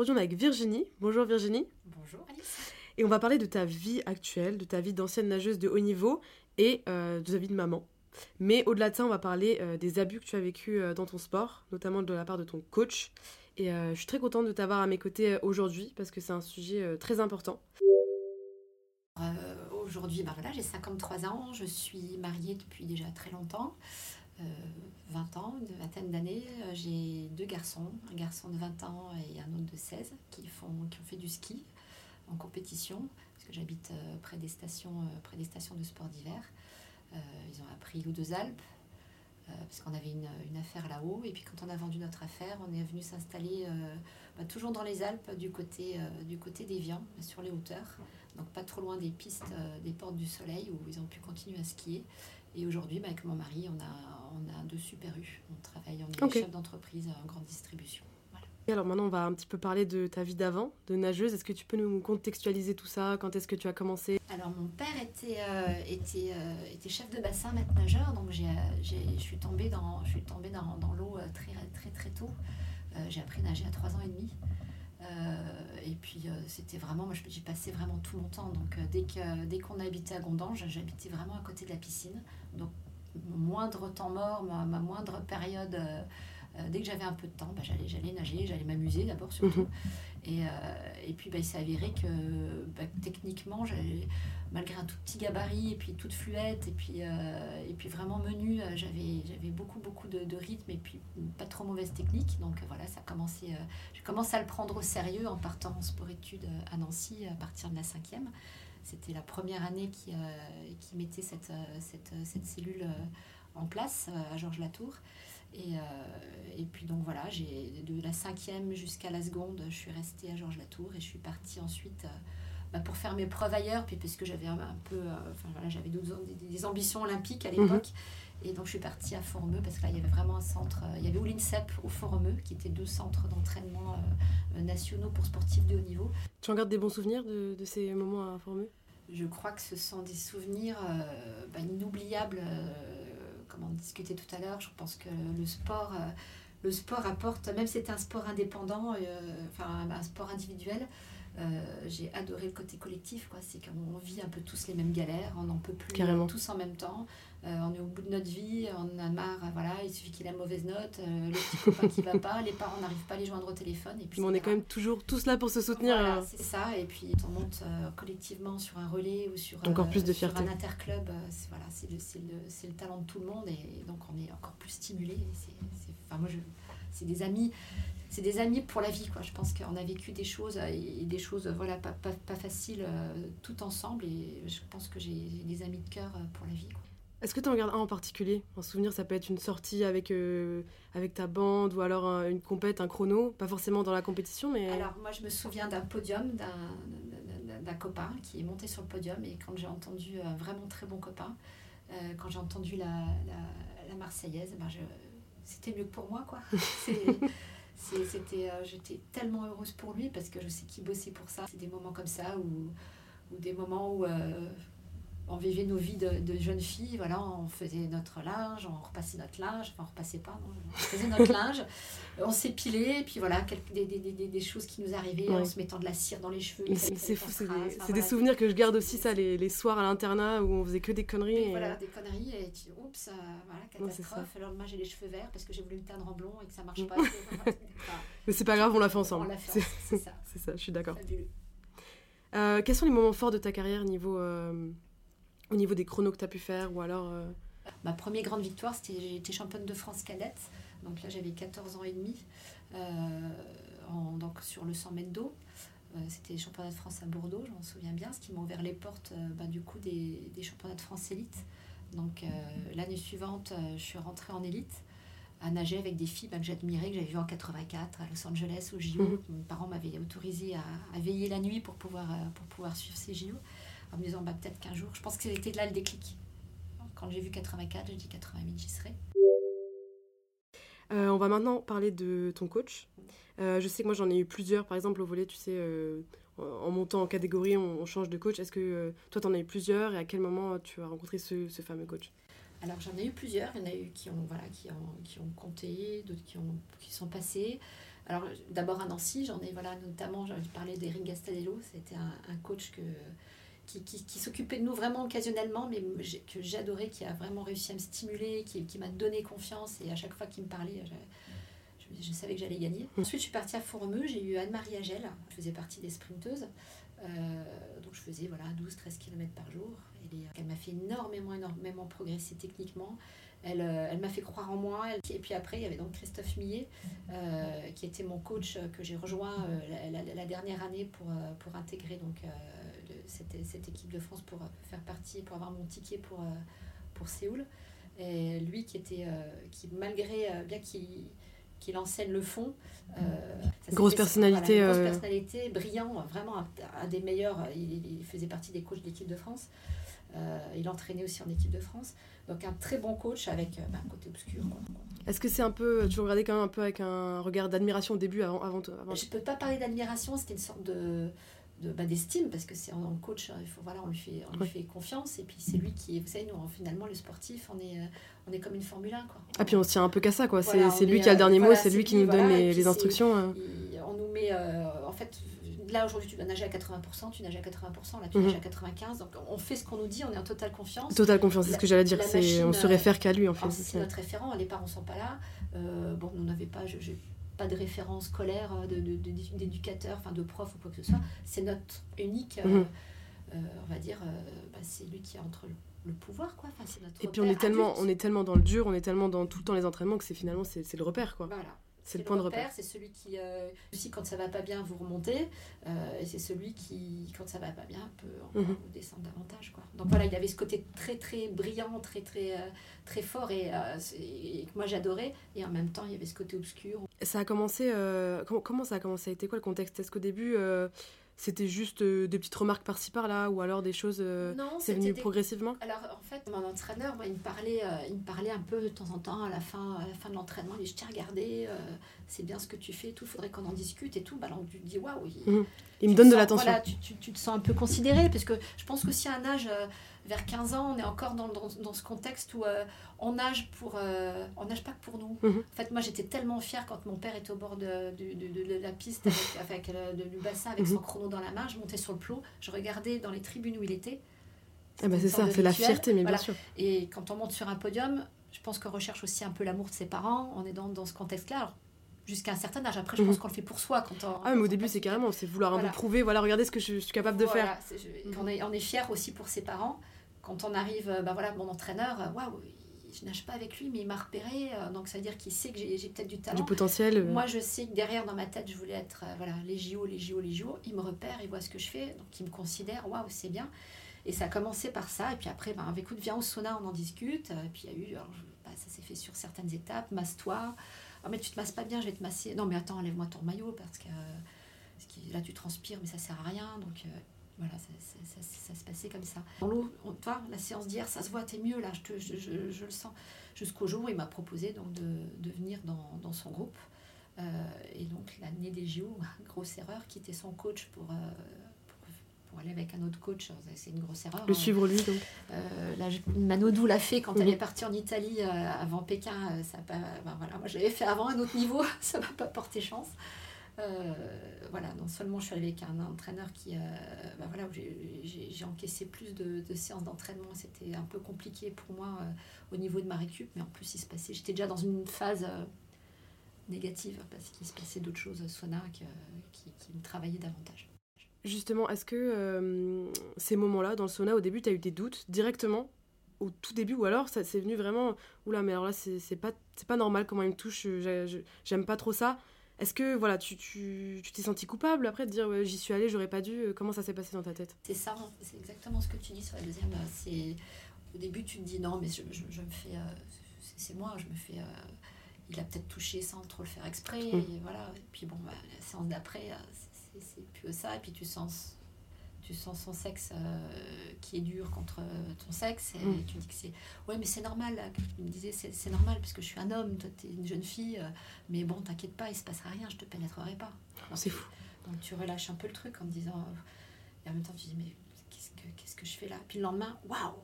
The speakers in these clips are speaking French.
aujourd'hui on est avec Virginie. Bonjour Virginie. Bonjour Alice. Et on va parler de ta vie actuelle, de ta vie d'ancienne nageuse de haut niveau et euh, de ta vie de maman. Mais au-delà de ça, on va parler euh, des abus que tu as vécu dans ton sport, notamment de la part de ton coach. Et je suis très contente de t'avoir à mes côtés aujourd'hui parce que c'est un sujet très important. aujourd'hui, bah voilà, j'ai 53 ans, je suis mariée depuis déjà très longtemps. 20 ans, une vingtaine d'années. Euh, j'ai deux garçons, un garçon de 20 ans et un autre de 16 qui, font, qui ont fait du ski en compétition, parce que j'habite euh, près, des stations, euh, près des stations de sport d'hiver. ils ont appris l'eau deux Alpes, parce qu'on avait une, une affaire là-haut. Et puis quand on a vendu notre affaire, on est venu s'installer bah, toujours dans les Alpes, du côté, du côté d'Evian, sur les hauteurs. Donc pas trop loin des pistes des portes du soleil, où ils ont pu continuer à skier. Et aujourd'hui, bah, avec mon mari, on a, on a deux super U. On travaille, en chef d'entreprise en grande distribution. Et alors maintenant, on va un petit peu parler de ta vie d'avant, de nageuse. Est-ce que tu peux nous contextualiser tout ça? Quand est-ce que tu as commencé? Alors mon père était, euh, était, euh, était chef de bassin, maître nageur, donc j'ai, je suis tombée dans, je suis tombée dans, dans l'eau euh, très, très très tôt. j'ai appris à nager à 3 ans et demi. et puis c'était vraiment, moi j'ai passé vraiment tout mon temps. Donc dès, que, dès qu'on habitait à Gondange, j'habitais vraiment à côté de la piscine. Donc moindre temps mort, ma, moindre période, euh, euh, dès que j'avais un peu de temps, bah, j'allais, j'allais nager, j'allais m'amuser d'abord surtout. Mhm. Et, euh, et, puis bah, il s'est avéré que bah, techniquement, malgré un tout petit gabarit et puis toute fluette et puis, et puis vraiment menu, j'avais, j'avais beaucoup beaucoup de, de, rythme et puis pas trop mauvaise technique. Donc voilà, ça a commencé, j'ai commencé à le prendre au sérieux en partant en sport-études à Nancy à partir de la cinquième. C'était la première année qui, euh, qui mettait cette, euh, cette, cette cellule euh, en place à Georges Latour. Et, et, puis donc voilà, j'ai de la cinquième jusqu'à la seconde, je suis restée à Georges Latour et je suis partie ensuite bah, pour faire mes preuves ailleurs, puis parce que j'avais un, peu, enfin voilà, j'avais des, des, ambitions olympiques à l'époque. Mhm. Et donc je suis partie à Formeux parce que là il y avait vraiment un centre, il y avait au l'INSEP au Formeux qui étaient deux centres d'entraînement nationaux pour sportifs de haut niveau. Tu en gardes des bons souvenirs de, de ces moments à Formeux je crois que ce sont des souvenirs euh, bah, inoubliables, euh, comme on discutait tout à l'heure. Je pense que le sport, euh, le sport apporte, même si c'est un sport indépendant, enfin un sport individuel, j'ai adoré le côté collectif. Quoi. C'est qu'on vit un peu tous les mêmes galères, on n'en peut plus tous en même temps. Euh, on est au bout de notre vie, on a marre, voilà, il suffit qu'il ait la mauvaise note, euh, le petit copain qui va pas, les parents n'arrivent pas à les joindre au téléphone. Et puis on est quand même toujours tous là pour se soutenir. Voilà, euh. c'est ça, et puis on monte collectivement sur un relais ou sur, encore plus de un interclub, c'est voilà, le, le, le, talent de tout le monde, et donc on est encore plus stimulé. Enfin, moi, c'est des amis c'est des amis pour la vie quoi je pense qu'on a vécu des choses et des choses voilà pas, pas, pas faciles tout ensemble et je pense que j'ai des amis de cœur pour la vie. Est-ce que tu en regardes un en particulier? Un souvenir, ça peut être une sortie avec, euh, avec ta bande ou alors une compète, un chrono, pas forcément dans la compétition, mais... Alors moi je me souviens d'un podium, d'un copain qui est monté sur le podium et quand j'ai entendu un vraiment très bon copain, euh, quand j'ai entendu la, la, la Marseillaise, ben c'était mieux que pour moi quoi. c'était euh, j'étais tellement heureuse pour lui parce que je sais qu'il bossait pour ça. C'est des moments comme ça ou des moments où on vivait nos vies de, jeunes filles, voilà, on faisait notre linge, on repassait notre linge, enfin on repassait pas, non, on faisait notre linge, on s'épilait, et puis voilà, quelques, des, des, des, des, choses qui nous arrivaient en se mettant de la cire dans les cheveux. C'est fou, c'est des, souvenirs que je garde aussi, ça, les, les soirs à l'internat où on faisait que des conneries. Et, Voilà, des conneries, et tu, oups, euh, voilà, catastrophe, alors moi j'ai les cheveux verts parce que j'ai voulu me teindre en blond et que ça marche pas. Mais c'est pas grave, on l'a fait ensemble. On l'a fait, c'est ça. c'est ça, je suis d'accord. Euh, quels sont les moments forts de ta carrière niveau... Euh, au niveau des chronos que tu as pu faire ou alors euh, Ma première grande victoire, c'était j'ai été championne de France cadette. Donc là, j'avais 14 ans et demi. Euh, en, donc sur le 100 mètres d'eau. Euh, c'était les championnats de France à Bordeaux, je m'en souviens bien, ce qui m'a ouvert les portes bah, du coup des, des, championnats de France élite. Donc l'année suivante, je suis rentrée en élite à nager avec des filles bah, que j'admirais, que j'avais vues en 84 à Los Angeles au JO. Mhm. Mes parents m'avaient autorisé à, à, veiller la nuit pour pouvoir, pour pouvoir suivre ces JO en me disant bah, peut-être qu'un jour, je pense que c'était là le déclic. Quand j'ai vu 84, j'ai dit 88, j'y serai. Euh, on va maintenant parler de ton coach. Euh, je sais que moi j'en ai eu plusieurs, par exemple au volet, tu sais, euh, en montant en catégorie, on, change de coach. Est-ce que toi t'en as eu plusieurs et à quel moment tu as rencontré ce, fameux coach? Alors j'en ai eu plusieurs, il y en a eu qui ont, voilà, qui ont, qui ont compté, d'autres qui, ont, qui sont passés. alors d'abord à Nancy, j'en ai voilà, notamment, j'ai parlé d'Eric Gastadello, c'était un, un, coach que, qui, qui, qui s'occupait de nous vraiment occasionnellement, mais que j'adorais, qui a vraiment réussi à me stimuler, qui, qui m'a donné confiance, et à chaque fois qu'il me parlait, je, je, savais que j'allais gagner. Ensuite, je suis partie à Fourmeux, j'ai eu Anne-Marie Agel, je faisais partie des sprinteuses, euh, donc je faisais voilà, 12-13 km par jour. Elle, elle m'a fait énormément, énormément progresser techniquement. Elle, euh, elle m'a fait croire en moi. et puis après, il y avait donc Christophe Millet, euh, qui était mon coach que j'ai rejoint la, la, dernière année pour, pour intégrer donc, cette, cette, équipe de France pour faire partie, pour avoir mon ticket pour, pour Séoul. Et lui qui était, qui malgré, bien qu'il qu'il enseigne le fond. Euh, grosse personnalité. grosse personnalité, brillant, vraiment un, des meilleurs. Il, faisait partie des coachs de l'équipe de France. Euh, il entraînait aussi en équipe de France. Donc un très bon coach avec euh, bah, un côté obscur. Est-ce que c'est un peu, tu regardais quand même un peu avec un regard d'admiration au début avant, avant, avant... Je peux pas parler d'admiration, c'était une sorte de bah, d'estime parce que c'est en coach il faut voilà on lui fait on lui fait confiance et puis c'est lui qui vous savez nous finalement le sportif on est on est comme une Formule 1 quoi ah puis on se tient un peu qu'à ça quoi c'est lui qui a le dernier mot c'est lui qui nous donne les, les instructions hein. on nous met en fait là aujourd'hui tu dois nager à 80%, tu nages à 80%, là tu mhm. nages à 95%. Donc on fait ce qu'on nous dit, on est en totale confiance. Totale confiance, c'est ce que j'allais dire. C'est on se réfère qu'à lui en fait. C'est notre référent, les parents sont pas là. Euh, bon, on n'avait pas, pas de référence scolaire, euh, d'éducateur, de, enfin de prof ou quoi que ce soit. C'est notre unique, euh, mhm. on va dire, bah, c'est lui qui est entre le pouvoir quoi enfin, et puis on est tellement on est tellement dans le dur on est tellement dans tout le temps les entraînements que c'est finalement c'est le repère quoi voilà c'est le point de repère. C'est celui qui, euh, aussi, quand ça va pas bien, vous remontez. Euh, et c'est celui qui, quand ça va pas bien, peut mhm. descendre davantage. Quoi. Donc voilà, il y avait ce côté très, très brillant, très, très, euh, très fort et, que moi j'adorais. Et en même temps, il y avait ce côté obscur. Ça a commencé. Comment, comment, ça a commencé? Ça a été quoi le contexte? Est-ce qu'au début c'était juste euh, des petites remarques par-ci par-là ou alors des choses. Euh, c'est venu progressivement? Alors en fait, mon entraîneur, moi, il, me parlait, euh, il me parlait un peu de temps en temps à la fin, à la fin de l'entraînement. Il dit Je t'ai regardé, c'est bien ce que tu fais, tout, faudrait qu'on en discute et tout. Bah, alors tu te dis Waouh Il, mhm. il me donne de l'attention. Voilà, tu, tu, tu, te sens un peu considéré parce que je pense qu'aussi à un âge vers 15 ans, on est encore dans, dans, dans ce contexte où euh, on nage pour, euh, on nage pas que pour nous. Mhm. En fait, moi, j'étais tellement fière quand mon père était au bord de, de, de, la piste, avec, avec du bassin, avec son chrono dans la main. Je montais sur le plot, je regardais dans les tribunes où il était. Ah bah c'est ça, c'est la fierté, mais bien sûr. Et quand on monte sur un podium, je pense qu'on recherche aussi un peu l'amour de ses parents. On est dans, dans ce contexte-là jusqu'à un certain âge. Après, je pense mhm. qu'on le fait pour soi. Quand on, ah, mais au début, c'est carrément, c'est vouloir un peu prouver, voilà, regardez ce que je, suis capable de faire. on, est, on est fier aussi pour ses parents quand on arrive, bah voilà, mon entraîneur, euh, waouh, je nage pas avec lui, mais il m'a repéré, euh, donc ça veut dire qu'il sait que j'ai peut-être du talent. Du potentiel. Euh. Moi, je sais que derrière, dans ma tête, je voulais être, voilà, les JO, les JO, les JO. Il me repère, il voit ce que je fais, donc il me considère, waouh, c'est bien. Et ça a commencé par ça, et puis après, bah, écoute, viens au sauna, on en discute. Et puis il y a eu, bah, ça s'est fait sur certaines étapes, masse-toi. Ah, mais tu te masses pas bien, je vais te masser. Non, mais attends, enlève-moi ton maillot, parce que, là, tu transpires, mais ça sert à rien. Donc, voilà, ça, se passait comme ça. Dans l'eau, toi, la séance d'hier, ça se voit, t'es mieux là, je, je le sens. Jusqu'au jour où il m'a proposé donc de, venir dans, dans, son groupe. Euh, et donc l'année des JO, grosse erreur, quitter son coach pour, euh, pour, aller avec un autre coach, c'est une grosse erreur. Le hein. suivre lui donc euh, là, Manodou l'a fait quand elle est partie en Italie avant Pékin. Ça pas, ben voilà, moi j'avais fait avant un autre niveau, ça m'a pas porté chance. Euh, voilà, non seulement je suis avec un entraîneur qui, euh, bah voilà, j'ai encaissé plus de, séances d'entraînement, c'était un peu compliqué pour moi euh, au niveau de ma récup, mais en plus il se passait, j'étais déjà dans une phase négative parce qu'il se passait d'autres choses, sauna, qui, qui, me travaillaient davantage. Justement, est-ce que ces moments-là, dans le sauna, au début, tu as eu des doutes directement au tout début ou alors ça c'est venu vraiment oula mais alors là c'est pas c'est pas normal comment il me touche j'aime pas trop ça est-ce que voilà, tu t'es tu, senti coupable après de dire j'y suis allée, j'aurais pas dû euh, Comment ça s'est passé dans ta tête? C'est ça, c'est exactement ce que tu dis sur la deuxième. Euh, c'est au début tu te dis non mais je, je, me fais, euh, c'est moi, je me fais. il a peut-être touché sans trop le faire exprès mmh. et voilà. Et puis bon, bah, la séance d'après, c'est plus ça et puis tu sens tu sens son sexe euh, qui est dur contre ton sexe et mm. tu dis que c'est ouais mais c'est normal tu me disais c'est normal parce que je suis un homme toi tu es une jeune fille euh, mais bon t'inquiète pas il se passera rien je te pénétrerai pas c'est fou donc tu relâches un peu le truc en me disant et en même temps tu dis mais qu'est-ce que qu'est-ce que je fais là? Puis le lendemain waouh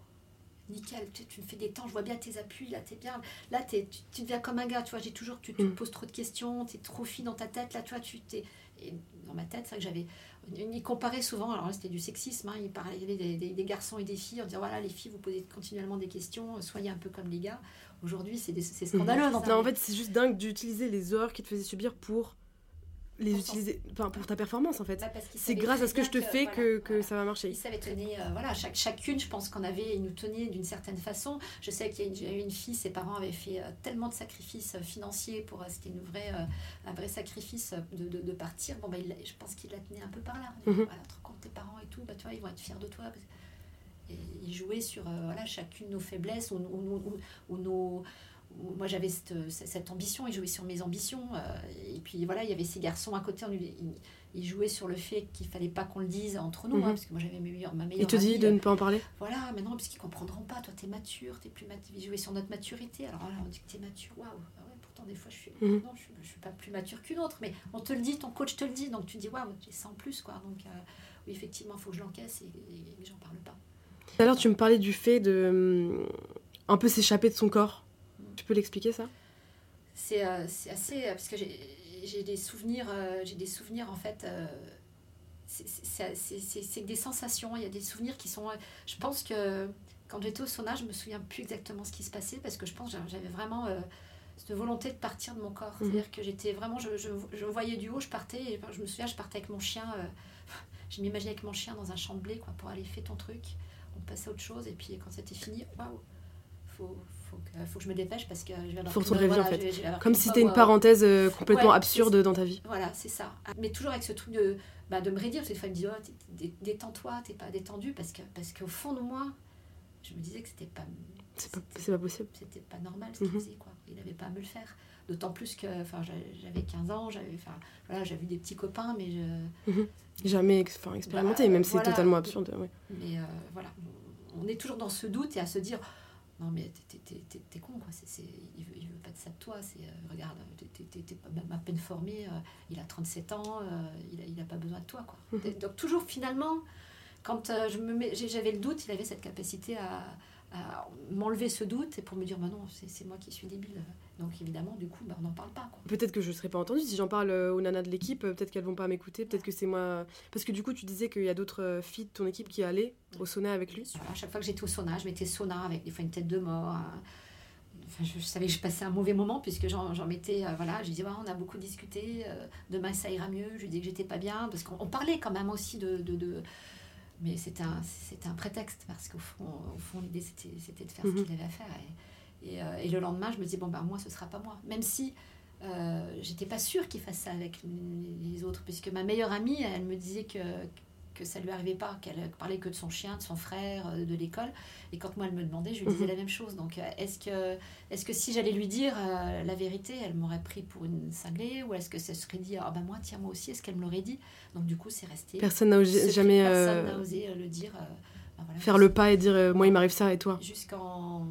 nickel, tu, tu me fais des temps, je vois bien tes appuis, là, t'es bien. Là, t'es- tu, tu deviens comme un gars, tu vois, j'ai toujours, tu, tu me Mm. poses trop de questions, t'es trop fille dans ta tête, là, tu vois, tu t'es. Et dans ma tête, c'est vrai que j'avais. Il comparait souvent, alors là, c'était du sexisme, hein, il parlait des, des- des garçons et des filles en disant voilà, les filles, vous posez continuellement des questions, soyez un peu comme les gars. Aujourd'hui, c'est c'est scandaleux. Non, en fait, c'est juste dingue d'utiliser les horreurs qui te faisaient subir pour les Pour utiliser, enfin, pour ta performance en fait. Bah, C'est grâce à ce que je te fais voilà, que, que voilà. ça va marcher. Il savait tenir, euh, voilà, chaque, chacune, je pense qu'on avait, il nous tenait d'une certaine façon. Je sais qu'il y a une, une fille, ses parents avaient fait euh, tellement de sacrifices euh, financiers pour, c'était une vraie, un vrai sacrifice de, de, de partir. Bon, bah, il je pense qu'il la tenait un peu par là. Mhm. Voilà, te rends compte tes parents et tout, bah, tu vois, ils vont être fiers de toi. parce que- Et il jouait sur voilà, chacune de nos faiblesses ou, ou- ou- ou nos. Moi j'avais cette, cette ambition, il jouait sur mes ambitions. euh, et puis voilà, il y avait ces garçons à côté, on il, il jouait sur le fait qu'il fallait pas qu'on le dise entre nous, Mhm. hein, parce que moi j'avais mes meilleures- ma meilleure Il te dit de euh, ne pas en parler? voilà, mais non, parce qu'ils comprendront pas. Toi, t'es mature, t'es plus mature. Ils jouaient sur notre maturité. Alors là, on dit que t'es mature. Waouh. Ah ouais, pourtant, des fois, je suis. Mhm. Non, je, suis- je suis pas plus mature qu'une autre. Mais on te le dit, ton coach te le dit. Donc tu dis, waouh, j'ai ça en plus, quoi. Donc euh, oui, effectivement, il faut que je l'encaisse et, et, et j'en parle pas. Tout à l'heure, tu me parlais du fait de hum, un peu s'échapper de son corps. Tu peux l'expliquer ça? C'est euh, c'est assez. euh, parce que j'ai des souvenirs. euh, j'ai des souvenirs, en fait. c'est- des sensations. Il y a des souvenirs qui sont. Je pense que quand j'étais au sauna, je me souviens plus exactement ce qui se passait parce que je pense que j'avais vraiment euh, cette volonté de partir de mon corps. Mhm. C'est-à-dire que j'étais vraiment. Je, je, je voyais du haut, je partais. Et je me souviens, je partais avec mon chien. euh, je m'imaginais avec mon chien dans un champ de blé quoi, pour aller faire ton truc. On passait à autre chose. Et puis quand c'était fini, waouh! Faut, faut, que, faut que je me dépêche parce que je vais avoir Faut retourner vie, en fait. je je Comme si c'était une parenthèse euh, complètement Ouais, absurde dans ta vie. voilà, c'est ça. Mais toujours avec ce truc de, bah, de me rédire. Des fois, il me dit, oh, détends-toi, t'es pas détendu. Parce que parce qu'au fond de moi, je me disais que c'était pas, C'est pas, c'est pas possible. c'était pas normal ce qu'il Mhm. faisait. Quoi. Il n'avait pas à me le faire. D'autant plus que j'avais 15 ans, j'avais voilà, eu des petits copains, mais, je, Jamais ex- expérimenté, Bah, même c'est voilà. totalement absurde. ouais. mais euh, voilà. On est toujours dans ce doute et à se dire, non mais t'es- con, quoi. C'est, c'est- il, veut, il veut pas de ça de toi. C'est, euh, regarde, t'es- même à peine formé, euh, il a 37 ans, euh, il, a, il a pas besoin de toi. Quoi. Mhm. Donc toujours finalement, quand je me j'avais le doute, il avait cette capacité à, à m'enlever ce doute et pour me dire, bah non, c'est, c'est moi qui suis débile. Donc évidemment, du coup, bah, on n'en parle pas. Peut-être que je ne serais pas entendue si j'en parle euh, aux nanas de l'équipe, euh, peut-être qu'elles vont pas m'écouter, peut-être que c'est moi. Parce que du coup, tu disais qu'il y a d'autres euh, filles de ton équipe qui allaient au sauna avec lui. À chaque fois que j'étais au sauna, je mettais sauna avec des fois une tête de mort. Enfin, je, je savais que je passais un mauvais moment puisque j'en mettais. euh, voilà, je disais, Ouais, on a beaucoup discuté, euh, demain ça ira mieux. Je lui dis que j'étais pas bien parce qu'on on parlait quand même aussi de. de- de- mais c'était un, un prétexte parce qu'au fond, au fond l'idée c'était, de faire Mhm. ce qu'il avait à faire. Et, et, euh, et le lendemain, je me disais, bon, ben moi ce sera pas moi. Même si. euh, j'étais pas sûre qu'il fasse ça avec les- autres, puisque ma meilleure amie, elle me disait que, que ça lui arrivait pas, qu'elle parlait que de son chien, de son frère, euh, de l'école. Et quand moi elle me demandait, je lui disais Mhm. la même chose. Donc euh, est-ce que, est que si j'allais lui dire euh, la vérité, elle m'aurait pris pour une cinglée Ou est-ce que ça serait dit, ah ben moi, tiens, moi aussi, est-ce qu'elle me l'aurait dit? Donc du coup, c'est resté. Personne n'a jamais Personne n'a osé le dire. ben voilà, faire le pas et dire moi il m'arrive ça et toi? Jusqu'en.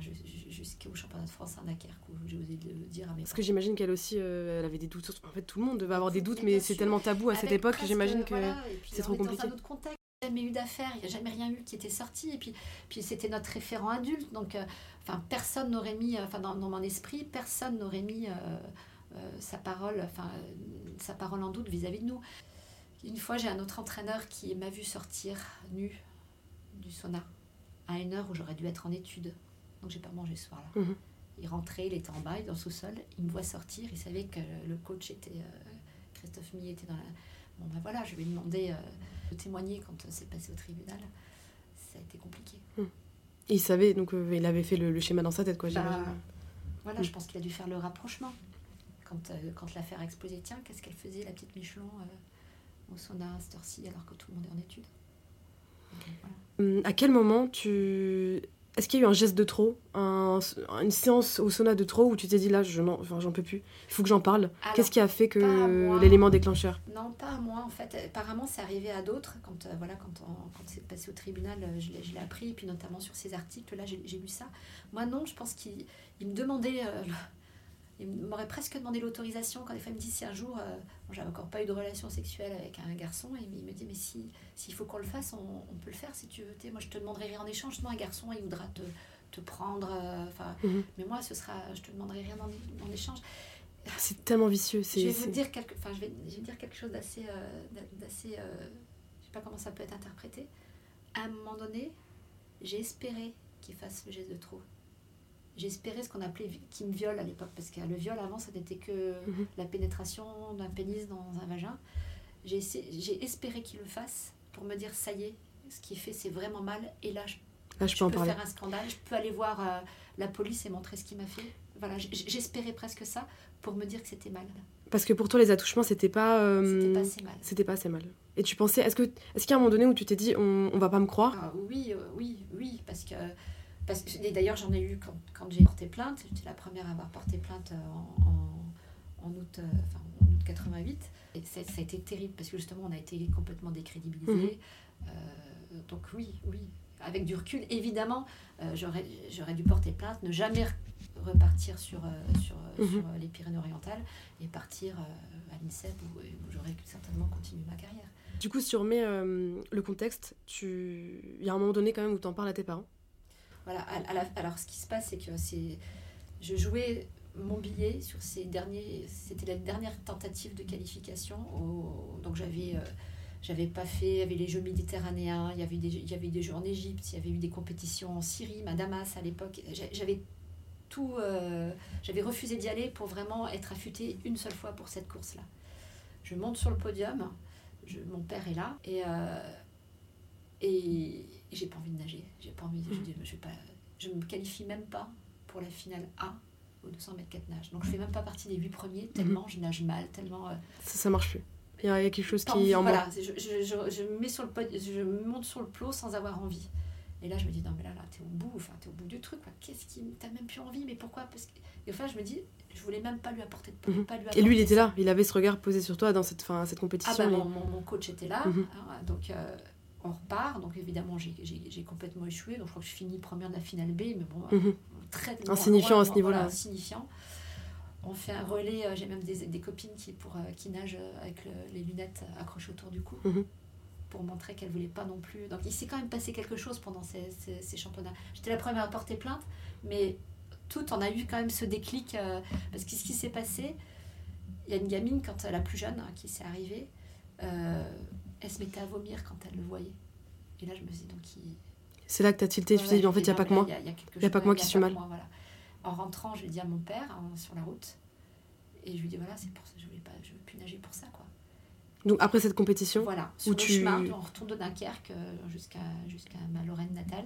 Ju- jusqu'au championnat de France à Dunkerque, où j'ai osé le dire à mes Parce que j'imagine qu'elle aussi, euh, elle avait des doutes. En fait, tout le monde devait avoir des doutes, Mais c'est tellement tabou à cette époque, presque, j'imagine que. voilà, c'est trop compliqué. Dans un autre contexte, il n'y a jamais eu d'affaires, il n'y a jamais rien eu qui était sorti. Et puis, puis c'était notre référent adulte. Donc, euh, enfin, personne n'aurait mis, enfin, dans, dans mon esprit, personne n'aurait mis euh, sa parole, enfin, sa parole en doute vis-à-vis de nous. Une fois, j'ai un autre entraîneur qui m'a vu sortir nu du sauna à une heure où j'aurais dû être en études. Donc, j'ai pas mangé ce soir-là. Mhm. Il rentrait, il était en bas, dans le sous-sol. Il me voit sortir. Il savait que le coach était. euh, Christophe Millet était dans la. Bon, ben voilà, je lui ai demandé euh, de témoigner quand euh, c'est passé au tribunal. Ça a été compliqué. Il savait, donc euh, il avait fait le, le schéma dans sa tête, quoi, Bah. Voilà, Mm. je pense qu'il a dû faire le rapprochement. Quand, quand l'affaire a explosé, tiens, qu'est-ce qu'elle faisait, la petite Michelon, au sauna à cette heure-ci, alors que tout le monde est en études Donc, voilà. Hum, À quel moment tu. Est-ce qu'il y a eu un geste de trop un- Une séance au sauna de trop où tu t'es dit là, je n'en enfin, j'en peux plus, il faut que j'en parle? Qu'est-ce qui a fait que l'élément déclencheur? Non, pas à moi en fait. Apparemment, c'est arrivé à d'autres. Quand, euh, voilà, quand, on- quand c'est passé au tribunal, euh, je l'ai- je l'ai appris. Et puis notamment sur ces articles, là, j'ai j'ai lu ça. Moi, non, je pense qu'il il me demandait euh, il m'aurait presque demandé l'autorisation quand des fois il me dit si un jour, euh, j'avais encore pas eu de relation sexuelle avec un garçon, et il me dit mais si s'il faut qu'on le fasse, on, peut le faire si tu veux. moi je te demanderai rien en échange, moi un garçon il voudra te, te prendre, euh, mhm. mais moi ce sera, je te demanderai rien en, échange. C'est tellement vicieux. Je vais vous dire quelque, enfin je vais, je vais dire quelque chose d'assez, euh, d'assez, je sais pas comment ça peut être interprété. À un moment donné, j'ai espéré qu'il fasse le geste de trop espéré ce qu'on appelait qui me viole à l'époque, parce que le viol avant, ça n'était que mhm. la pénétration d'un pénis dans un vagin. J'ai espéré qu'il le fasse pour me dire ça y est, ce qu'il fait c'est vraiment mal, et là je, peux, faire un scandale, je peux aller voir euh, la police et montrer ce qu'il m'a fait. Voilà, j'espérais presque ça pour me dire que c'était mal. Parce que pour toi, les attouchements, c'était pas. Euh, c'était pas assez mal. C'était pas assez mal. Et tu pensais, est-ce que, est-ce qu'il y a un moment donné où tu t'es dit, on, on va pas me croire? Ah, Oui, euh, oui, oui, parce que parce que, d'ailleurs, j'en ai eu quand, quand j'ai porté plainte. J'étais la première à avoir porté plainte euh, en, en, août, euh, enfin, en août 88. Et ça, a été terrible parce que justement, on a été complètement décrédibilisé. Mhm. Euh, donc oui, oui. Avec du recul, évidemment, j'aurais, j'aurais dû porter plainte, ne jamais repartir sur, sur, mhm. sur les Pyrénées-Orientales et partir à l'INSEP où, où j'aurais certainement continué ma carrière. Du coup, si tu remets le contexte, tu... il y a un moment donné quand même où tu en parles à tes parents? Voilà, alors ce qui se passe, c'est que c'est, je jouais mon billet sur ces derniers. C'était la dernière tentative de qualification. donc j'avais. Euh, j'avais pas fait, il y avait les Jeux méditerranéens, il y avait des, il y avait des Jeux en Égypte, il y avait eu des compétitions en Syrie, à Damas à l'époque. J'avais tout, euh, j'avais refusé d'y aller pour vraiment être affûtée une seule fois pour cette course-là. Je monte sur le podium, mon père est là, et, euh, et j'ai pas envie de nager. J'ai pas envie. Je, mm. je, pas, je me qualifie même pas pour la finale A au 200 mètres 4 nage. Donc je fais même pas partie des 8 premiers tellement mm-hmm. je nage mal, tellement. Euh, ça, ça marche plus. Il y a quelque chose qui est en Voilà, je, je, je, me mets sur le pod, je monte sur le plot sans avoir envie. Et là, je me dis, non, mais là, là, t'es au bout, enfin, t'es au bout du truc, Qu'est-ce qui. T'as même plus envie, mais pourquoi? Parce que... Et enfin, je me dis, je voulais même pas lui apporter de pas lui Et lui, il était là, il avait ce regard posé sur toi dans cette, fin, cette compétition. Ah, bah, mon, mon, coach était là, mm-hmm. hein, donc. Euh, on repart. Donc évidemment, j'ai complètement échoué. Donc je crois que je finis première de la finale B, mais bon, mhm. très insignifiant à ce niveau-là. insignifiant. On fait un relais. Euh, j'ai même des, des, copines qui, pour, euh, qui nagent avec les lunettes accrochées autour du cou. Mhm. Pour montrer qu'elles ne voulaient pas non plus. Donc il s'est quand même passé quelque chose pendant ces, ces, championnats. J'étais la première à porter plainte, mais tout, on a eu quand même ce déclic. Euh, parce que ce qui s'est passé, il y a une gamine, quand la plus jeune, hein, qui s'est arrivée, elle se mettait à vomir quand elle le voyait. Et là, je me dis, donc, il... C'est là que tu as tilté, tu t'es dit, en fait, il n'y a pas que moi. Il n'y a, pas que moi qui suis mal. voilà. En rentrant, je lui ai dit à mon père, hein, sur la route, et je lui ai dit, voilà, c'est pour ça, je ne veux plus nager pour ça, quoi. Donc après cette compétition Voilà, sur où le tu... chemin, on retourne de Dunkerque euh, jusqu'à jusqu'à ma Lorraine natale,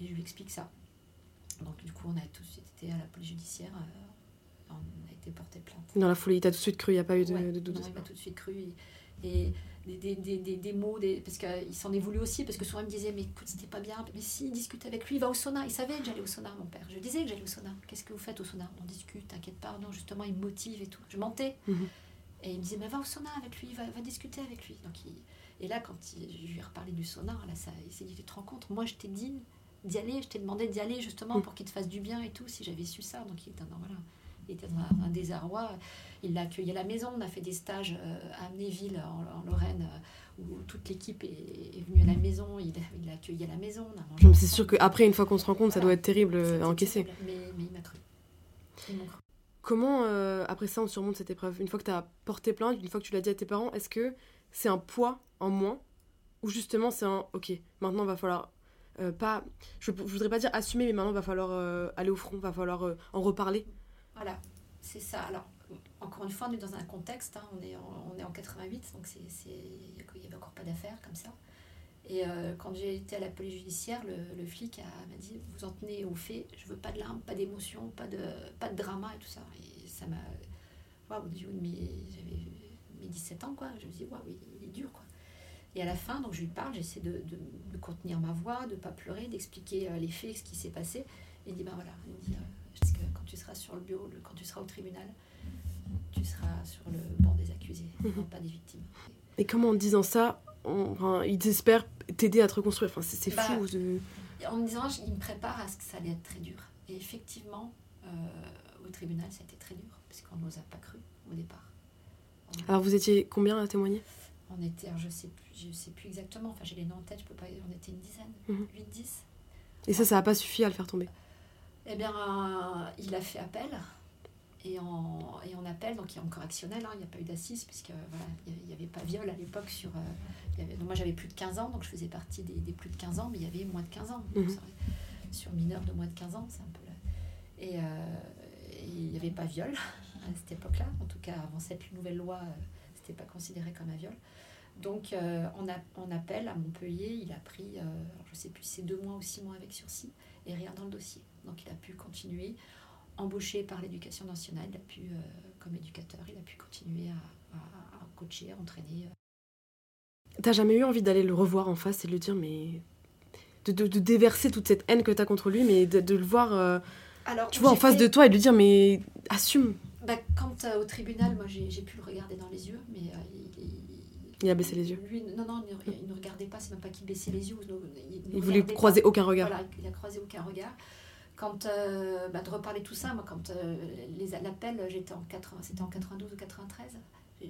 et je lui explique ça. Donc du coup, on a tout de suite été à la police judiciaire, euh, on a été porté plainte. Dans la folie, il t'a tout de suite cru, il n'y a pas eu de, de doute Non, il m'a tout de suite cru. et des, des, des, des mots, des, parce qu'il s'en est voulu aussi, parce que souvent il me disait, mais écoute, c'était pas bien, mais si, discute avec lui, il va au sauna, il savait que j'allais au sauna, mon père. Je disais que j'allais au sauna. Qu'est-ce que vous faites au sauna? On discute, t'inquiète pas, non, justement, il me motive et tout. Je mentais. Mhm. Et il me disait, mais va au sauna avec lui, va, va discuter avec lui. Donc, Et là, quand je lui ai reparlé du sauna, là, ça, il s'est dit, tu te rends compte, moi je t'ai dit d'y aller, je t'ai demandé d'y aller justement mhm. pour qu'il te fasse du bien et tout, si j'avais su ça. Donc il était dans, voilà, il était dans un, désarroi. Il l'a accueilli à la maison, on a fait des stages euh, à Amnéville, en, Lorraine. Euh, où toute l'équipe est, venue à la maison, il l'a accueilli à la maison. C'est sûr qu'après, une fois qu'on se rend compte, ça doit être terrible à encaisser. Mais, mais, il m'a cru. Comment, euh, après ça, on surmonte cette épreuve? Une fois que tu as porté plainte, une fois que tu l'as dit à tes parents, est-ce que c'est un poids en moins? Ou justement, c'est un ok, maintenant, va falloir. Euh, pas, je, je, voudrais pas dire assumer, mais maintenant, va falloir euh, aller au front, va falloir en reparler? Voilà, c'est ça. Alors, encore une fois, on est dans un contexte, hein, on, est en, on est en 88, donc il n'y avait encore pas d'affaires comme ça. Et euh, quand j'ai été à la police judiciaire, le, flic m'a dit Vous en tenez au fait, je veux pas de larmes, pas d'émotion, pas de, pas de drama et tout ça. Et ça m'a. Waouh, j'avais mes 17 ans, quoi. Je me dis Waouh, il, est dur, quoi. Et à la fin, donc je lui parle, j'essaie de, de, contenir ma voix, de pas pleurer, d'expliquer euh, les faits, ce qui s'est passé. Et il dit Ben voilà, il me dit euh, tu seras sur le bureau, quand tu seras au tribunal, tu seras sur le banc des accusés, mhm. non pas des victimes. Et comment en disant ça, ils espèrent t'aider à te reconstruire enfin, C'est bah, fou. En me disant, ils me préparent à ce que ça allait être très dur. Et effectivement, euh, au tribunal, ça a été très dur, parce qu'on ne nous a pas cru au départ. Alors vous étiez combien à témoigner? On était, je sais plus, je sais plus exactement, enfin j'ai les noms en tête, je peux pas, on était une dizaine, 8-10. Mhm. Et ça, ça n'a pas suffi à le faire tomber? Eh bien, euh, il a fait appel. Et en, et en appel, donc il y a en correctionnel, hein, il n'y a pas eu d'assises, puisque voilà, il n'y avait pas viol à l'époque. sur euh, il y avait, donc moi j'avais plus de 15 ans, donc je faisais partie des, des plus de 15 ans, mais il y avait moins de 15 ans. Donc, Mhm. sur mineurs de moins de 15 ans, c'est un peu là. Et, euh, il n'y avait pas viol à cette époque-là. En tout cas, avant cette nouvelle loi, euh, c'était pas considéré comme un viol. Donc euh, en, a- en appel à Montpellier, il a pris, euh, je sais plus, c'est deux mois ou six mois avec sursis et rien dans le dossier. Donc il a pu continuer, embauché par l'éducation nationale, il a pu, euh, comme éducateur, il a pu continuer à, à- à coacher, à entraîner. T'as jamais eu envie d'aller le revoir en face et de lui dire, mais. de, de- de déverser toute cette haine que t'as contre lui, mais de, de le voir, euh, Alors, tu vois, en face fait- de toi et de lui dire, mais assume. Bah, quand euh, au tribunal, moi j'ai pu le regarder dans les yeux, mais euh, il, il- Il a baissé les yeux. Lui, non, non, il ne, regardait pas, c'est même pas qu'il baissait les yeux. Il, ne- il ne Il voulait croiser pas. aucun regard. Voilà, il a croisé aucun regard. Quand, euh, bah, de reparler tout ça, moi, quand euh, les l'appel, j'étais en 80, c'était en 92 ou 93.